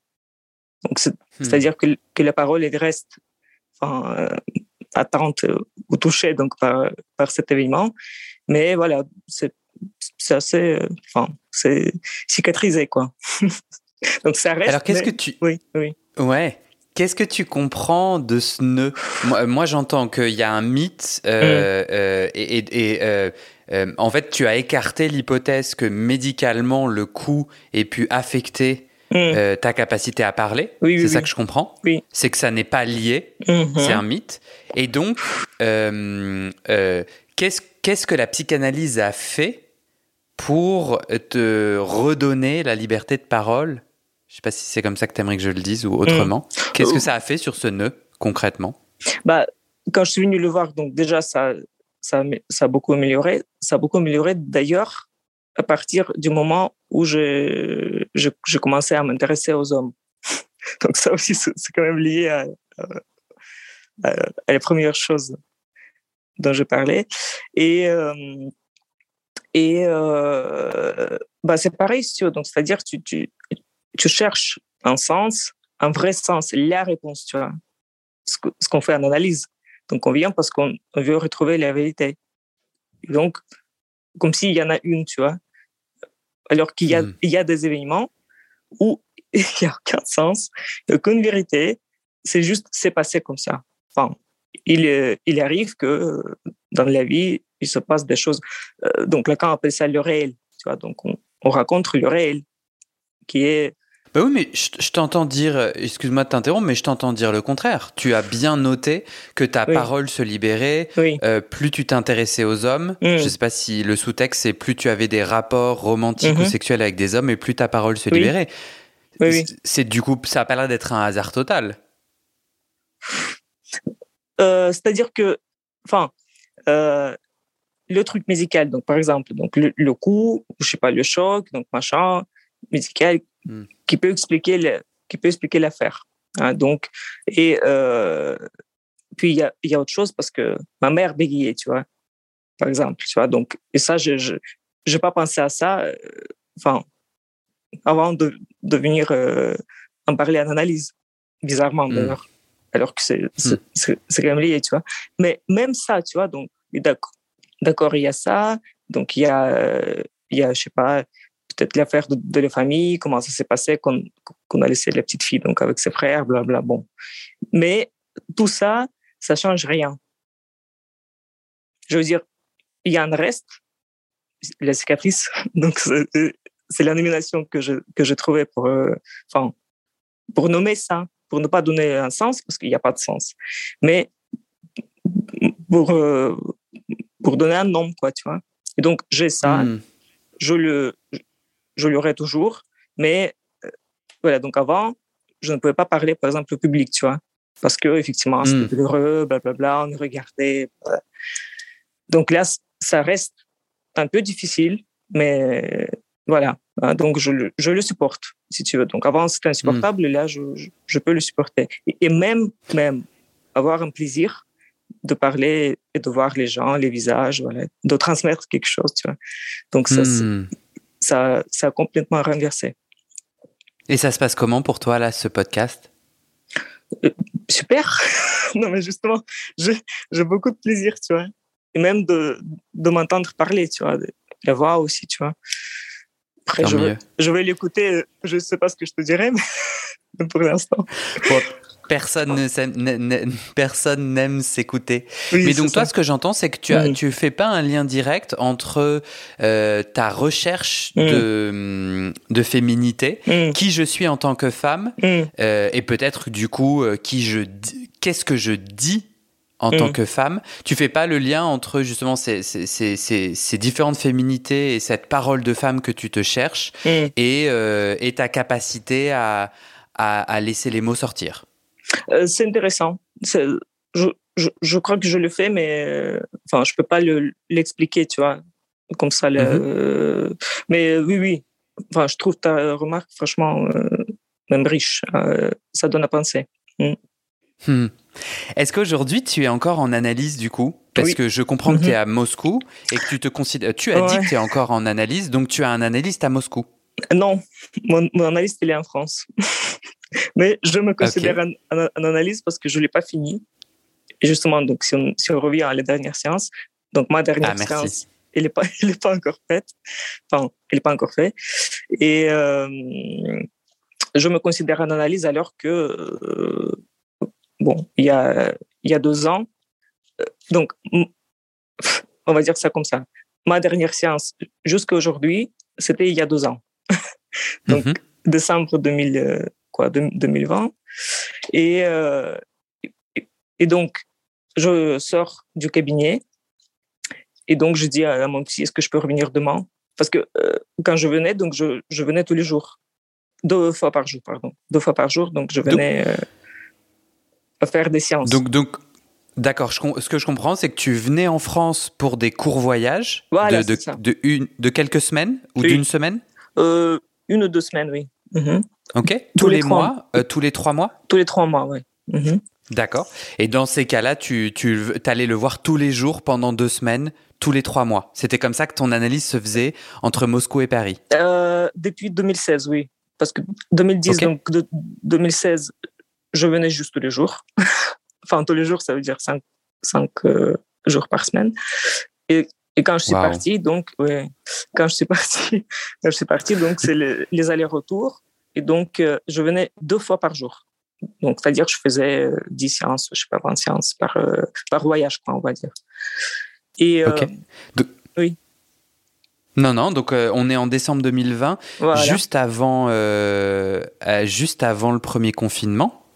Donc, c'est, à dire que, que la parole, elle reste enfin, euh, attente ou touchée donc, par, par cet événement. Mais voilà, c'est, c'est assez, enfin, c'est cicatrisé, quoi. donc, ça reste. Alors, qu'est-ce que tu. Oui, oui. Ouais. Qu'est-ce que tu comprends de ce nœud? Moi, j'entends qu'il y a un mythe euh, mm. euh, et, euh, en fait, tu as écarté l'hypothèse que médicalement, le coup ait pu affecter mm. ta capacité à parler. Oui, c'est ça que je comprends. Oui. C'est que ça n'est pas lié. Mm-hmm. C'est un mythe. Et donc, qu'est-ce qu'est-ce que la psychanalyse a fait pour te redonner la liberté de parole? Je sais pas si c'est comme ça que tu aimerais que je le dise ou autrement. Mm. Qu'est-ce que ça a fait sur ce nœud concrètement? Bah, Quand je suis venu le voir, donc déjà, ça, ça, ça a beaucoup amélioré. Ça a beaucoup amélioré d'ailleurs à partir du moment où je, je, je commençais à m'intéresser aux hommes. donc ça aussi, c'est quand même lié à, à, à, les premières choses dont je parlais. Et, euh, et euh, bah, c'est pareil, donc c'est-à-dire tu, tu, tu cherches un sens, un vrai sens, la réponse, tu vois. Ce qu'on fait en analyse. Donc, on vient parce qu'on veut retrouver la vérité. donc, comme s'il y en a une, tu vois. Alors qu'il y, a, hmm. il y a des événements où il n'y a aucun sens, aucune vérité. C'est juste, c'est passé comme ça. Enfin, il, il arrive que dans la vie, il se passe des choses. Euh, donc, Lacan appelle ça le réel. Tu vois, donc, on, on raconte le réel, qui est bah oui, mais je, t'entends dire, euh, excuse-moi de t'interrompre, mais je t'entends dire le contraire. Tu as bien noté que ta parole se libérait, euh, plus tu t'intéressais aux hommes. Mm. Je ne sais pas si le sous-texte, c'est plus tu avais des rapports romantiques ou mm-hmm. sexuels avec des hommes, et plus ta parole se libérait. C'est du coup, ça a pas l'air d'être un hasard total. Euh, c'est-à-dire que, enfin, le truc musical, donc par exemple, donc le, le coup, je sais pas, le choc, donc machin, musical, Qui peut expliquer le, qui peut expliquer l'affaire. Hein, donc, et euh, puis il y a, y a autre chose parce que ma mère bégayait, tu vois, par exemple, tu vois. Donc, et ça, je j'ai pas pensé à ça, euh, enfin, avant de, de venir euh, en parler en analyse, bizarrement hmm. d'ailleurs, alors que c'est c'est quand même lié, tu vois. Mais même ça, tu vois, donc d'accord, d'accord, il y a ça, donc il y a il y a je sais pas peut-être l'affaire de, la famille, comment ça s'est passé qu'on a laissé la petite fille donc avec ses frères, blablabla. Bon, mais tout ça, ça change rien. Je veux dire, il y a un reste, la cicatrice. Donc c'est la nomination que je que je trouvais pour euh, enfin pour nommer ça, pour ne pas donner un sens parce qu'il n'y a pas de sens, mais pour euh, pour donner un nom quoi, tu vois. Et donc j'ai ça. Hmm. Je le je l'aurais toujours. Mais euh, voilà, donc avant, je ne pouvais pas parler, par exemple, au public, tu vois, parce que effectivement, c'était hmm. douloureux, blablabla, on regardait. Donc là, ça reste un peu difficile, mais voilà. Hein, donc je, je, le supporte, si tu veux. Donc avant, c'était insupportable, et là, je, je, peux le supporter. Et, même, même avoir un plaisir de parler et de voir les gens, les visages, voilà, de transmettre quelque chose, tu vois. Donc ça, hmm ça, ça a complètement renversé. Et ça se passe comment pour toi, là, ce podcast? Euh, Super. non, mais justement, j'ai beaucoup de plaisir, tu vois. Et même de, de m'entendre parler, tu vois. De la voix aussi, tu vois. Après, je, je vais l'écouter. Je ne sais pas ce que je te dirais, mais pour l'instant. Personne ne personne n'aime s'écouter. Mais donc toi, ce que j'entends, c'est que tu as, tu fais pas un lien direct entre euh, ta recherche de, mm, de féminité, qui je suis en tant que femme, euh, et peut-être du coup euh, qui je, qu'est-ce que je dis en tant que femme. Tu fais pas le lien entre justement ces, ces, ces, ces, différentes féminités et cette parole de femme que tu te cherches et, et ta capacité à à, laisser les mots sortir. C'est intéressant. Je, je, je, crois que je le fais, mais enfin, je peux pas l'expliquer, tu vois, comme ça. Le, mm-hmm. mais oui, oui. Enfin, je trouve ta remarque franchement même riche. ça donne à penser. Mm. Hmm. Est-ce qu'aujourd'hui tu es encore en analyse du coup? Parce que je comprends que tu es mm-hmm. à Moscou et que tu te considères. Tu as dit que tu es encore en analyse, donc tu as un analyste à Moscou. Non, mon, analyste il est en France. Mais je me considère un, analyste parce que je ne l'ai pas fini. Et justement, donc si on, si on, revient à la dernière séance, donc ma dernière ah, séance, elle n'est pas, pas encore faite. Enfin, elle n'est pas encore faite. Et euh, je me considère un analyste alors que euh, bon, il y a, il y a deux ans, euh, donc, on va dire ça comme ça. Ma dernière séance jusqu'à aujourd'hui, c'était il y a deux ans. Donc, mhm. décembre 2000, euh, quoi, 2020. Et, euh, et donc, je sors du cabinet et donc je dis à mon petit, est-ce que je peux revenir demain? Parce que quand je venais, donc je, je, venais tous les jours, deux fois par jour, pardon, deux fois par jour, donc je venais faire des séances. Donc, donc d'accord. Ce que je comprends, c'est que tu venais en France pour des courts voyages de, de, une, de quelques semaines ou d'une semaine? Euh, Une ou deux semaines, oui. Mhm. Ok. Tous, les, mois euh, Tous les trois mois? Tous les trois mois, oui. Mhm. D'accord. Et dans ces cas-là, tu, tu allais le voir tous les jours pendant deux semaines, tous les trois mois. C'était comme ça que ton analyse se faisait entre Moscou et Paris? Euh, Depuis 2016, oui. Parce que 2010, donc 2016, je venais juste tous les jours. enfin, tous les jours, ça veut dire cinq, cinq euh, jours par semaine. Et, et quand je suis parti, donc, ouais, quand je suis parti, quand je suis parti, donc, c'est les, allers-retours. Et donc, euh, je venais deux fois par jour. Donc, c'est-à-dire, je faisais 10 euh, séances, je sais pas, 20 séances par, par voyage, quoi, on va dire. Et, oui. Non, non, donc on est en décembre 2020, juste, avant, juste avant le premier confinement.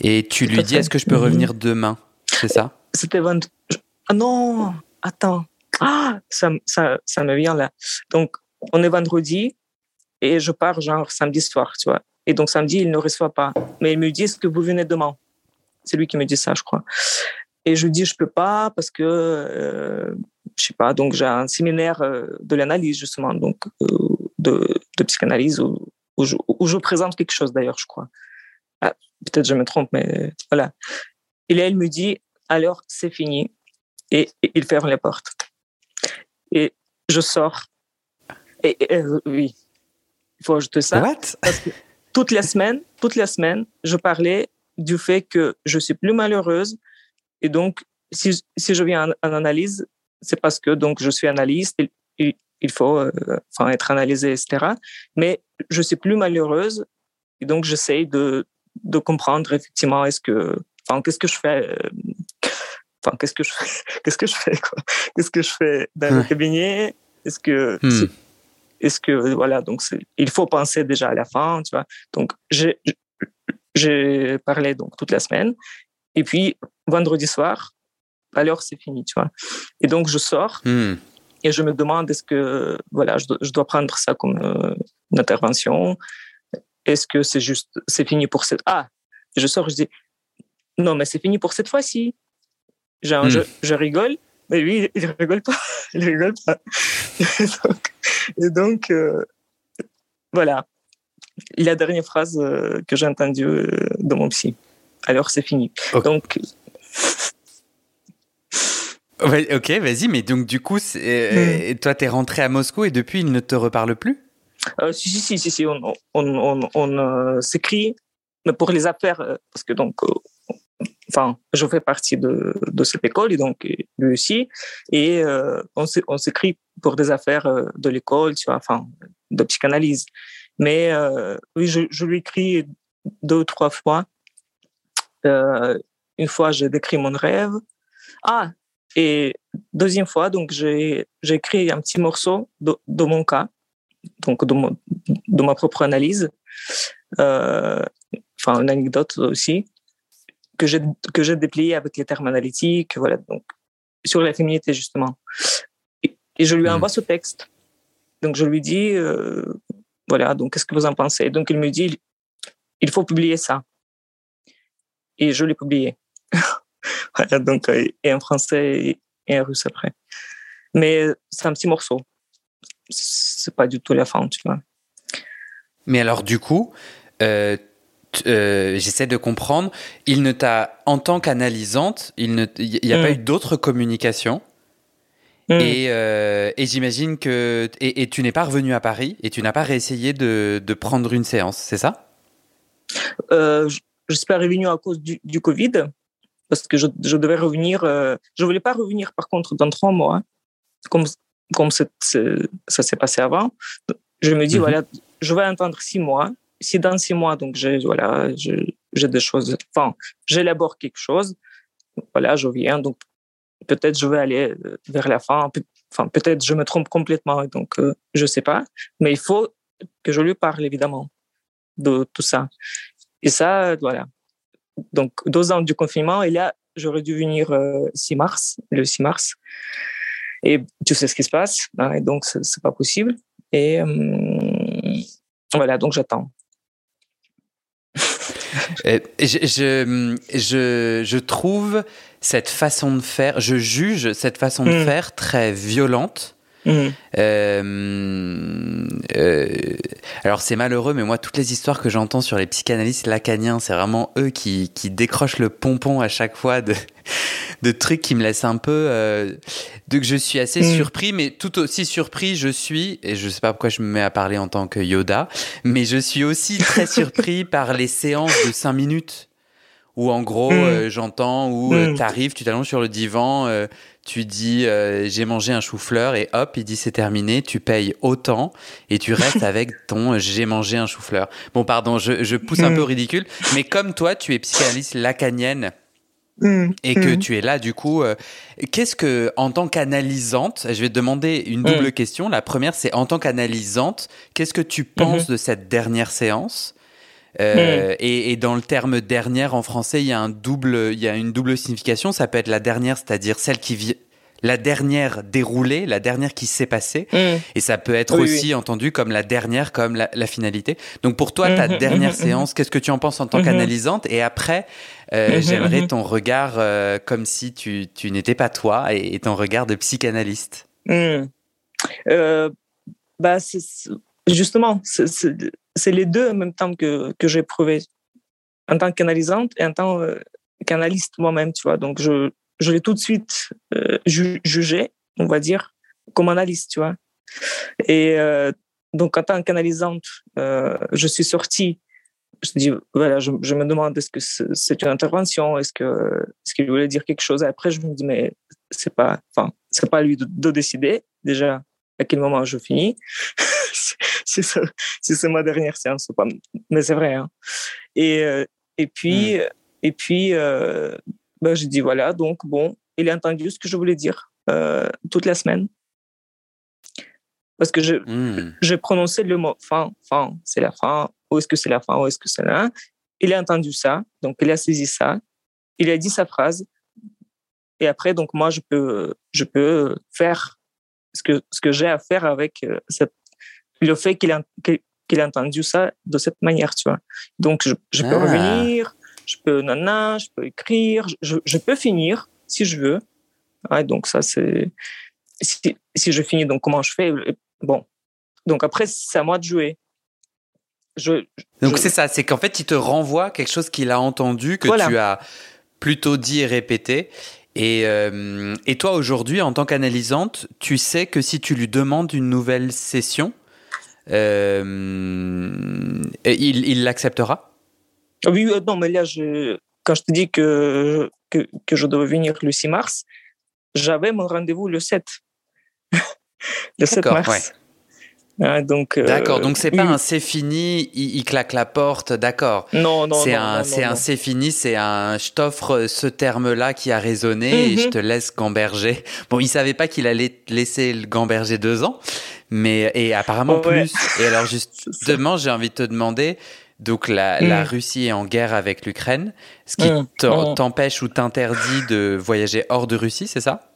Et tu lui dis, est-ce que je peux revenir demain? C'est ça? C'était 20... Ah non, attends. Ah, ça, ça, ça me vient là. Donc, on est vendredi et je pars genre samedi soir, tu vois. Et donc, samedi, il ne reçoit pas. Mais il me dit, est-ce que vous venez demain C'est lui qui me dit ça, je crois. Et je dis, je peux pas parce que, euh, je sais pas, donc j'ai un séminaire euh, de l'analyse, justement, donc euh, de, psychanalyse où, je, présente quelque chose, d'ailleurs, je crois. Ah, peut-être je me trompe, mais voilà. Et là, elle me dit, alors c'est fini. Et, il ferme les portes. Et je sors. Et, oui, il faut ajouter ça. Parce que toute la semaine, toute la semaine, je parlais du fait que je suis plus malheureuse. Et donc, si, si je viens en, analyse, c'est parce que donc je suis analyste. Et, il faut euh, enfin, être analysé, etc. Mais je suis plus malheureuse. Et donc, j'essaye de, de comprendre effectivement est-ce que, enfin, qu'est-ce que je fais, euh, enfin, qu'est-ce que je fais, qu'est-ce que je fais, qu'est-ce que je fais dans le cabinet, est-ce que, hmm. est-ce que, voilà, donc il faut penser déjà à la fin, tu vois? Donc, j'ai, j'ai parlé donc toute la semaine, et puis vendredi soir, alors c'est fini, tu vois? Et donc je sors. Hmm. Et je me demande est-ce que voilà, je dois, je dois prendre ça comme euh, une intervention? Est-ce que c'est juste, c'est fini pour cette. Ah, je sors, je dis, non, mais c'est fini pour cette fois-ci. Genre, hmm. je, rigole, mais lui, il rigole pas. Il rigole pas. Et donc, euh, voilà. La dernière phrase euh, que j'ai entendue euh, de mon psy. Alors, c'est fini. Donc. ok, vas-y, mais donc du coup, hmm. toi, tu es rentré à Moscou et depuis, il ne te reparle plus? Euh, si, si, si, si, on, on, on, euh, s'écrit, mais pour les affaires, euh, parce que donc, enfin, je fais partie de, de cette école et donc lui aussi, et on s'écrit pour des affaires de l'école, tu vois, enfin, de psychanalyse. Mais oui, je, lui écris deux ou trois fois. une fois, j'ai décrit mon rêve. Ah, et deuxième fois, donc j'ai écrit un petit morceau de, de mon cas donc de, ma propre analyse, euh, enfin une anecdote aussi que j'ai que j'ai déplié avec les termes analytiques, voilà donc sur la féminité justement. Et, je lui hmm. envoie ce texte. Donc je lui dis euh, voilà donc qu'est-ce que vous en pensez? Donc il me dit il faut publier ça. Et je l'ai publié. voilà, donc, et en français et en russe après. Mais c'est un petit morceau. C'est pas du tout la fin, tu vois. Mais alors, du coup, euh, euh, j'essaie de comprendre, il ne t'a, en tant qu'analysante, il n'y a pas mm. eu d'autres communications. Mm. Euh, et, j'imagine que. Et, tu n'es pas revenu à Paris et tu n'as pas réessayé de, de prendre une séance, c'est ça? Je ne suis pas revenu à cause du, du Covid, parce que je, je devais revenir. je ne voulais pas revenir, par contre, dans trois mois, comme, comme ça s'est passé avant. Je me dis, mm-hmm. voilà, je vais attendre six mois. Si dans six mois, donc j'ai voilà, j'ai des choses, enfin, j'élabore quelque chose, voilà, je viens. Donc peut-être je vais aller euh, vers la fin. Enfin, peut-être je me trompe complètement. Donc euh, je sais pas, mais il faut que je lui parle évidemment de tout ça. Et ça, voilà. Donc deux ans du confinement, et là, j'aurais dû venir euh, 6 mars, le 6 mars. Et tu sais ce qui se passe, hein, et donc c'est pas possible. Et euh, voilà, donc j'attends. Je, je, je, trouve cette façon de faire, je juge cette façon de mm. faire très violente. Euh, euh, alors c'est malheureux, mais moi toutes les histoires que j'entends sur les psychanalystes lacaniens, c'est vraiment eux qui, qui décrochent le pompon à chaque fois de, de trucs qui me laissent un peu. Euh, donc je suis assez mm. surpris, mais tout aussi surpris je suis, et je sais pas pourquoi je me mets à parler en tant que Yoda, mais je suis aussi très surpris par les séances de 5 minutes où en gros mm. euh, j'entends où euh, mm. tu arrives, tu t'allonges sur le divan, tu dis j'ai mangé un chou-fleur et hop, il dit c'est terminé, tu payes autant et tu restes avec ton j'ai mangé un chou-fleur. Bon pardon, je, je pousse un peu ridicule, mais comme toi tu es psychanalyste lacanienne Mmh. et que mmh. tu es là du coup. Euh, qu'est-ce que, en tant qu'analysante, je vais te demander une double question. La première, c'est en tant qu'analysante, qu'est-ce que tu penses de cette dernière séance? Euh, et, et, dans le terme dernière en français, il y a un double, il y a une double signification. Ça peut être la dernière, c'est-à-dire celle qui vit la dernière déroulée, la dernière qui s'est passée. Mm. Et ça peut être aussi entendu comme la dernière, comme la, finalité. Donc pour toi, ta mm-hmm, dernière séance, qu'est-ce que tu en penses en tant qu'analysante Et après, euh, j'aimerais ton regard euh, comme si tu, tu n'étais pas toi et, ton regard de psychanalyste. Bah, justement, c'est les deux en même temps que, que j'ai prouvé en tant qu'analysante et en tant qu'analyste moi-même, tu vois. Donc je, je l'ai tout de suite euh, jugé, on va dire, comme analyste, tu vois. Et euh, donc, en tant qu'analysante, euh, je suis sortie. Je dis, voilà, je, me demande est-ce que c'est une intervention, est-ce que est-ce qu'il voulait dire quelque chose? Après, je me dis, mais c'est pas, pas lui de, décider déjà à quel moment je finis? si c'est ma dernière séance ou pas. Mais c'est vrai. Hein. Et et puis hmm. et puis ben, je dis voilà, donc bon, il a entendu ce que je voulais dire euh, toute la semaine. Parce que je, mmh. j'ai prononcé le mot fin, fin, c'est la fin, ou est-ce que c'est la fin, ou est-ce que c'est là. Il a entendu ça, donc il a saisi ça, il a dit sa phrase, et après, donc moi, je peux, je peux faire ce que, ce que j'ai à faire avec euh, cette, le fait qu'il a, qu'il a entendu ça de cette manière, tu vois. Donc, je, je peux ah. revenir, je peux nana, je peux écrire, je, je peux finir si je veux. Ouais, donc ça c'est si, si, je finis donc comment je fais? Bon donc après c'est à moi de jouer. Je, donc c'est ça, c'est qu'en fait il te renvoie quelque chose qu'il a entendu que tu as plutôt dit et répété. Et, euh, et toi aujourd'hui en tant qu'analysante, tu sais que si tu lui demandes une nouvelle session, euh, il l'acceptera? Ah oui, non, mais là, je, quand je te dis que, que, que je devais venir le 6 mars, j'avais mon rendez-vous le 7. le 7 mars. Ouais. Donc. Euh, d'accord, donc c'est pas un c'est fini, il, claque la porte, d'accord. Non, non, c'est non, un, c'est un c'est fini, c'est un je t'offre ce terme-là qui a résonné et je mhm. te laisse gamberger. Bon, il savait pas qu'il allait laisser le gamberger deux ans, mais et apparemment plus. Et alors justement, j'ai envie de te demander, donc la, mm. Russie est en guerre avec l'Ukraine, ce qui mm. Mm. t'empêche ou t'interdit de voyager hors de Russie, c'est ça?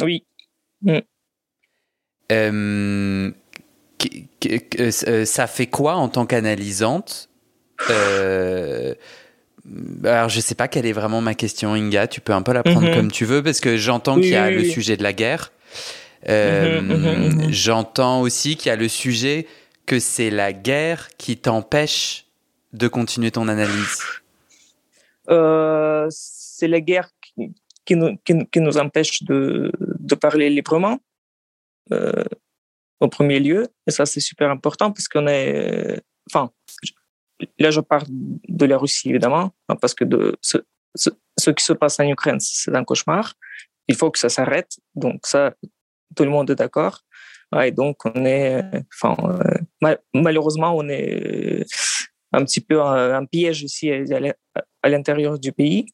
Oui. Euh, ça fait quoi en tant qu'analysante Euh, alors, je sais pas quelle est vraiment ma question, Inga. Tu peux un peu la prendre mhm. comme tu veux, parce que j'entends qu'il y a le sujet de la guerre. Euh, mhm, mhm, j'entends aussi qu'il y a le sujet que c'est la guerre qui t'empêche de continuer ton analyse. Euh, c'est la guerre qui, nous, qui, nous, empêche de, de parler librement, euh, au premier lieu. Et ça, c'est super important parce qu'on est. Enfin, là, je parle de la Russie, évidemment, hein, parce que de, ce, ce, qui se passe en Ukraine, c'est un cauchemar. Il faut que ça s'arrête. Donc, ça, tout le monde est d'accord. et donc, on est. Enfin, euh, malheureusement, on est un petit peu un, piège ici à l'intérieur du pays.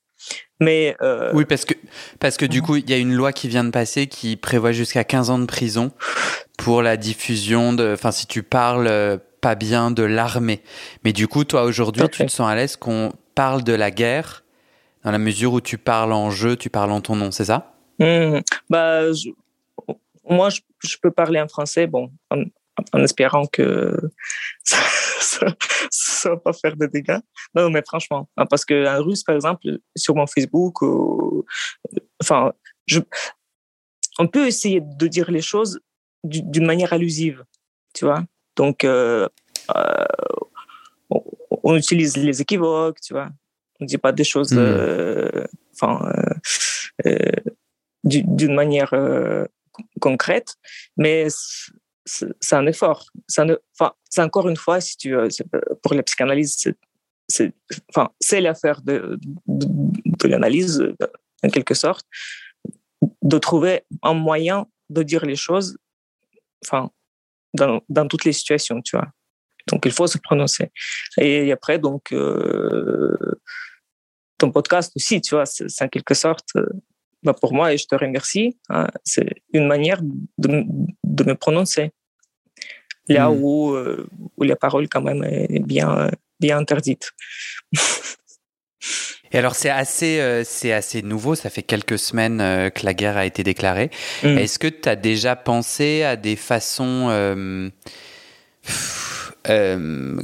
Mais euh, Oui, parce que, parce que du mhm. coup, il y a une loi qui vient de passer qui prévoit jusqu'à 15 ans de prison pour la diffusion de. Enfin, si tu parles euh, pas bien de l'armée. Mais du coup, toi, aujourd'hui, tu te sens à l'aise qu'on parle de la guerre dans la mesure où tu parles en jeu, tu parles en ton nom, c'est ça? Mmh. bah, Moi, je, peux parler en français, bon, en, espérant que ça, ça, va pas faire de dégâts. Non, mais franchement, hein, parce que en russe, par exemple, sur mon Facebook, enfin, je, on peut essayer de dire les choses d'une manière allusive, tu vois. Donc, euh, euh, on, utilise les équivoques, tu vois. On dit pas des choses, hmm. euh, enfin, d'une manière concrète, mais c'est un effort. C'est encore une fois, si tu veux, pour la psychanalyse, c'est enfin, l'affaire de, de, l'analyse, en quelque sorte, de trouver un moyen de dire les choses enfin, dans, dans toutes les situations, tu vois. Donc, il faut se prononcer. Et après, donc, euh, ton podcast aussi, tu vois, c'est en quelque sorte, euh, bah pour moi, et je te remercie, hein, c'est une manière de, de, me prononcer. Là hmm. où, euh, où la parole, quand même, est bien, bien interdite. Et alors c'est assez, c'est assez nouveau, ça fait quelques semaines que la guerre a été déclarée. Hmm. Est-ce que tu as déjà pensé à des façons euh,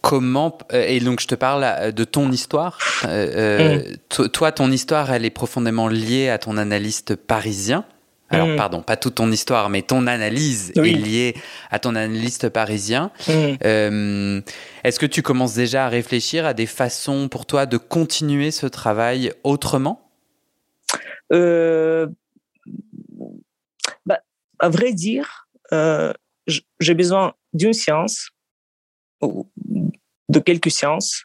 comment euh, et donc je te parle euh, de ton histoire. Mm. Toi, ton histoire, elle est profondément liée à ton analyste parisien. Alors, mm. pardon, pas toute ton histoire, mais ton analyse est liée à ton analyste parisien. Mm. Est-ce que tu commences déjà à réfléchir à des façons pour toi de continuer ce travail autrement? Bah, À vrai dire, j'ai besoin d'une science de quelques sciences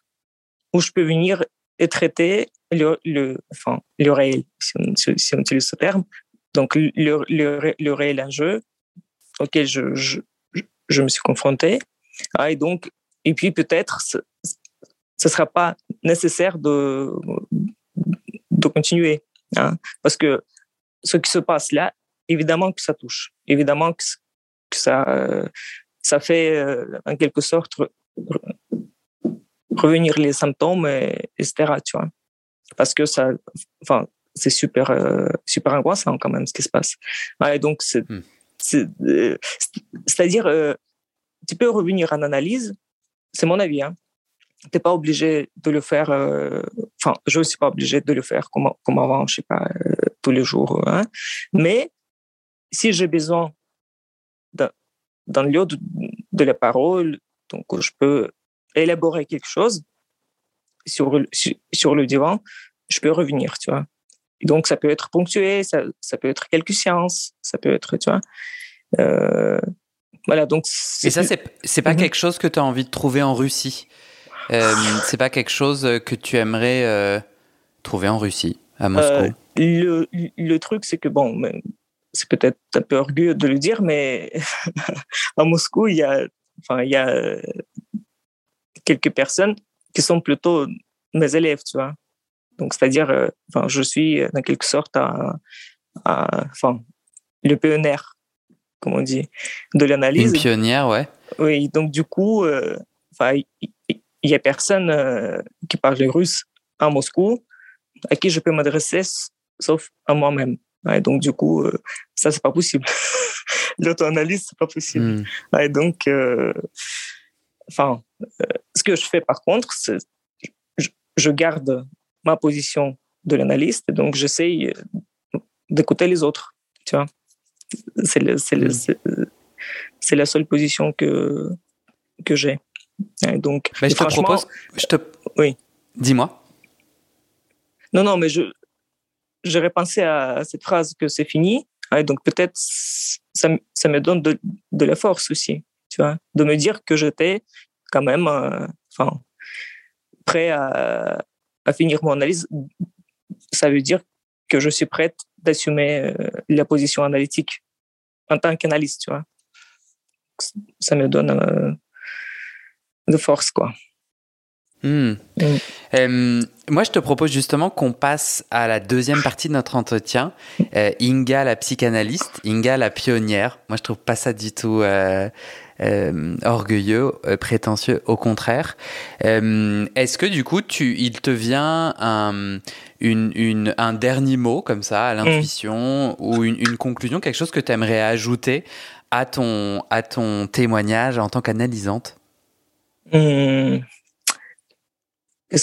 où je peux venir et traiter le, le, enfin, le réel, si on, si on, utilise ce terme. Donc, le, le, le réel enjeu auquel je, je, me suis confronté. Ah, et donc, et puis peut-être, ce ne sera pas nécessaire de, de continuer. Hein, parce que ce qui se passe là, évidemment que ça touche. Évidemment que, ça, ça fait euh, en quelque sorte revenir les symptômes, et, etc. Tu vois, parce que ça, enfin, c'est super euh, super angoissant quand même ce qui se passe. donc c'est hmm. euh, c'est-à-dire tu peux revenir en analyse, c'est mon avis. Hein. T'es pas obligé de le faire. Enfin, je suis pas obligé de le faire comme comme avant, je sais pas tous les jours. Hein. Mais si j'ai besoin dans le lieu de, la parole, donc je peux élaborer quelque chose sur, sur le divan, je peux revenir, tu vois. Donc, ça peut être ponctué, ça, ça peut être quelques sciences, ça peut être, tu vois. Euh, voilà, donc. Et ça, c'est, c'est pas mhm. quelque chose que tu as envie de trouver en Russie. Euh, c'est pas quelque chose que tu aimerais euh, trouver en Russie, à Moscou. le, le truc, c'est que bon, c'est peut-être un peu orgueilleux de le dire, mais à Moscou, il y a, enfin, il y a quelques personnes qui sont plutôt mes élèves, tu vois. Donc, c'est-à-dire, euh, enfin, je suis en quelque sorte enfin, le pionnière, comme on dit, de l'analyse. Une pionnière, ouais. Oui, donc du coup, euh, enfin, il y, a personne euh, qui parle russe à Moscou à qui je peux m'adresser, sauf à moi-même. Ouais, donc du coup, euh, ça c'est pas possible. L'auto-analyse c'est pas possible. Ouais, donc, euh, ce que je fais par contre, c'est je garde ma position de l'analyste, donc j'essaye d'écouter les autres. Tu vois, c'est mm. la seule position que que j'ai. Donc, mais je te propose, je te, oui. Dis-moi. Non, non, mais je j'aurais pensé à cette phrase que c'est fini. donc peut-être ça, ça, me donne de, de, la force aussi, tu vois, de me dire que j'étais quand même, euh, enfin, prêt à, à, finir mon analyse. Ça veut dire que je suis prête d'assumer euh, la position analytique en tant qu'analyste, tu vois. Ça me donne euh, de force, quoi. Hmm. Hmm. moi, je te propose justement qu'on passe à la deuxième partie de notre entretien. Euh, Inga, la psychanalyste, Inga, la pionnière. Moi, je trouve pas ça du tout euh, euh, orgueilleux, prétentieux. Au contraire. Est-ce que du coup, tu, il te vient un, une, une, un dernier mot comme ça, à l'intuition, hmm. ou une, une, conclusion, quelque chose que tu aimerais ajouter à ton, à ton témoignage en tant qu'analysante? Qu'est-ce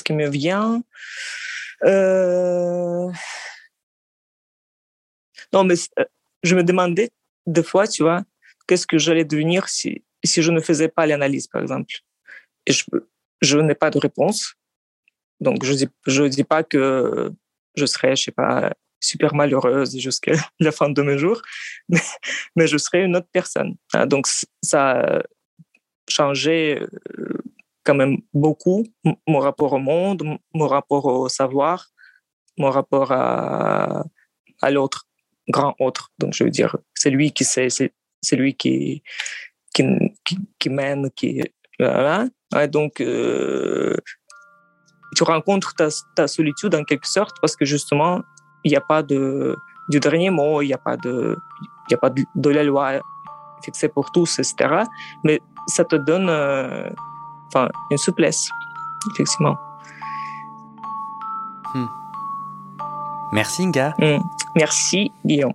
qui me vient? Euh... Non, mais euh, je me demandais des fois, tu vois, qu'est-ce que j'allais devenir si, si je ne faisais pas l'analyse, par exemple. Et je, je n'ai pas de réponse. Donc, je dis, je dis pas que je serais, je sais pas, super malheureuse jusqu'à la fin de mes jours, mais, je serais une autre personne. Ah, donc, ça a changé euh, quand même beaucoup mon rapport au monde, mon rapport au savoir, mon rapport à, à l'autre, grand autre. Donc, je veux dire, c'est lui qui sait, c'est lui qui, qui, qui, mène, qui. Voilà. donc, euh, tu rencontres ta, ta, solitude en quelque sorte parce que justement, il n'y a pas de, du dernier mot, il n'y a pas de, y a pas de, de, la loi fixée pour tous, etc. Mais ça te donne. Euh, enfin, une souplesse, effectivement. Hmm. Merci Inga. Hmm. Merci Guillaume.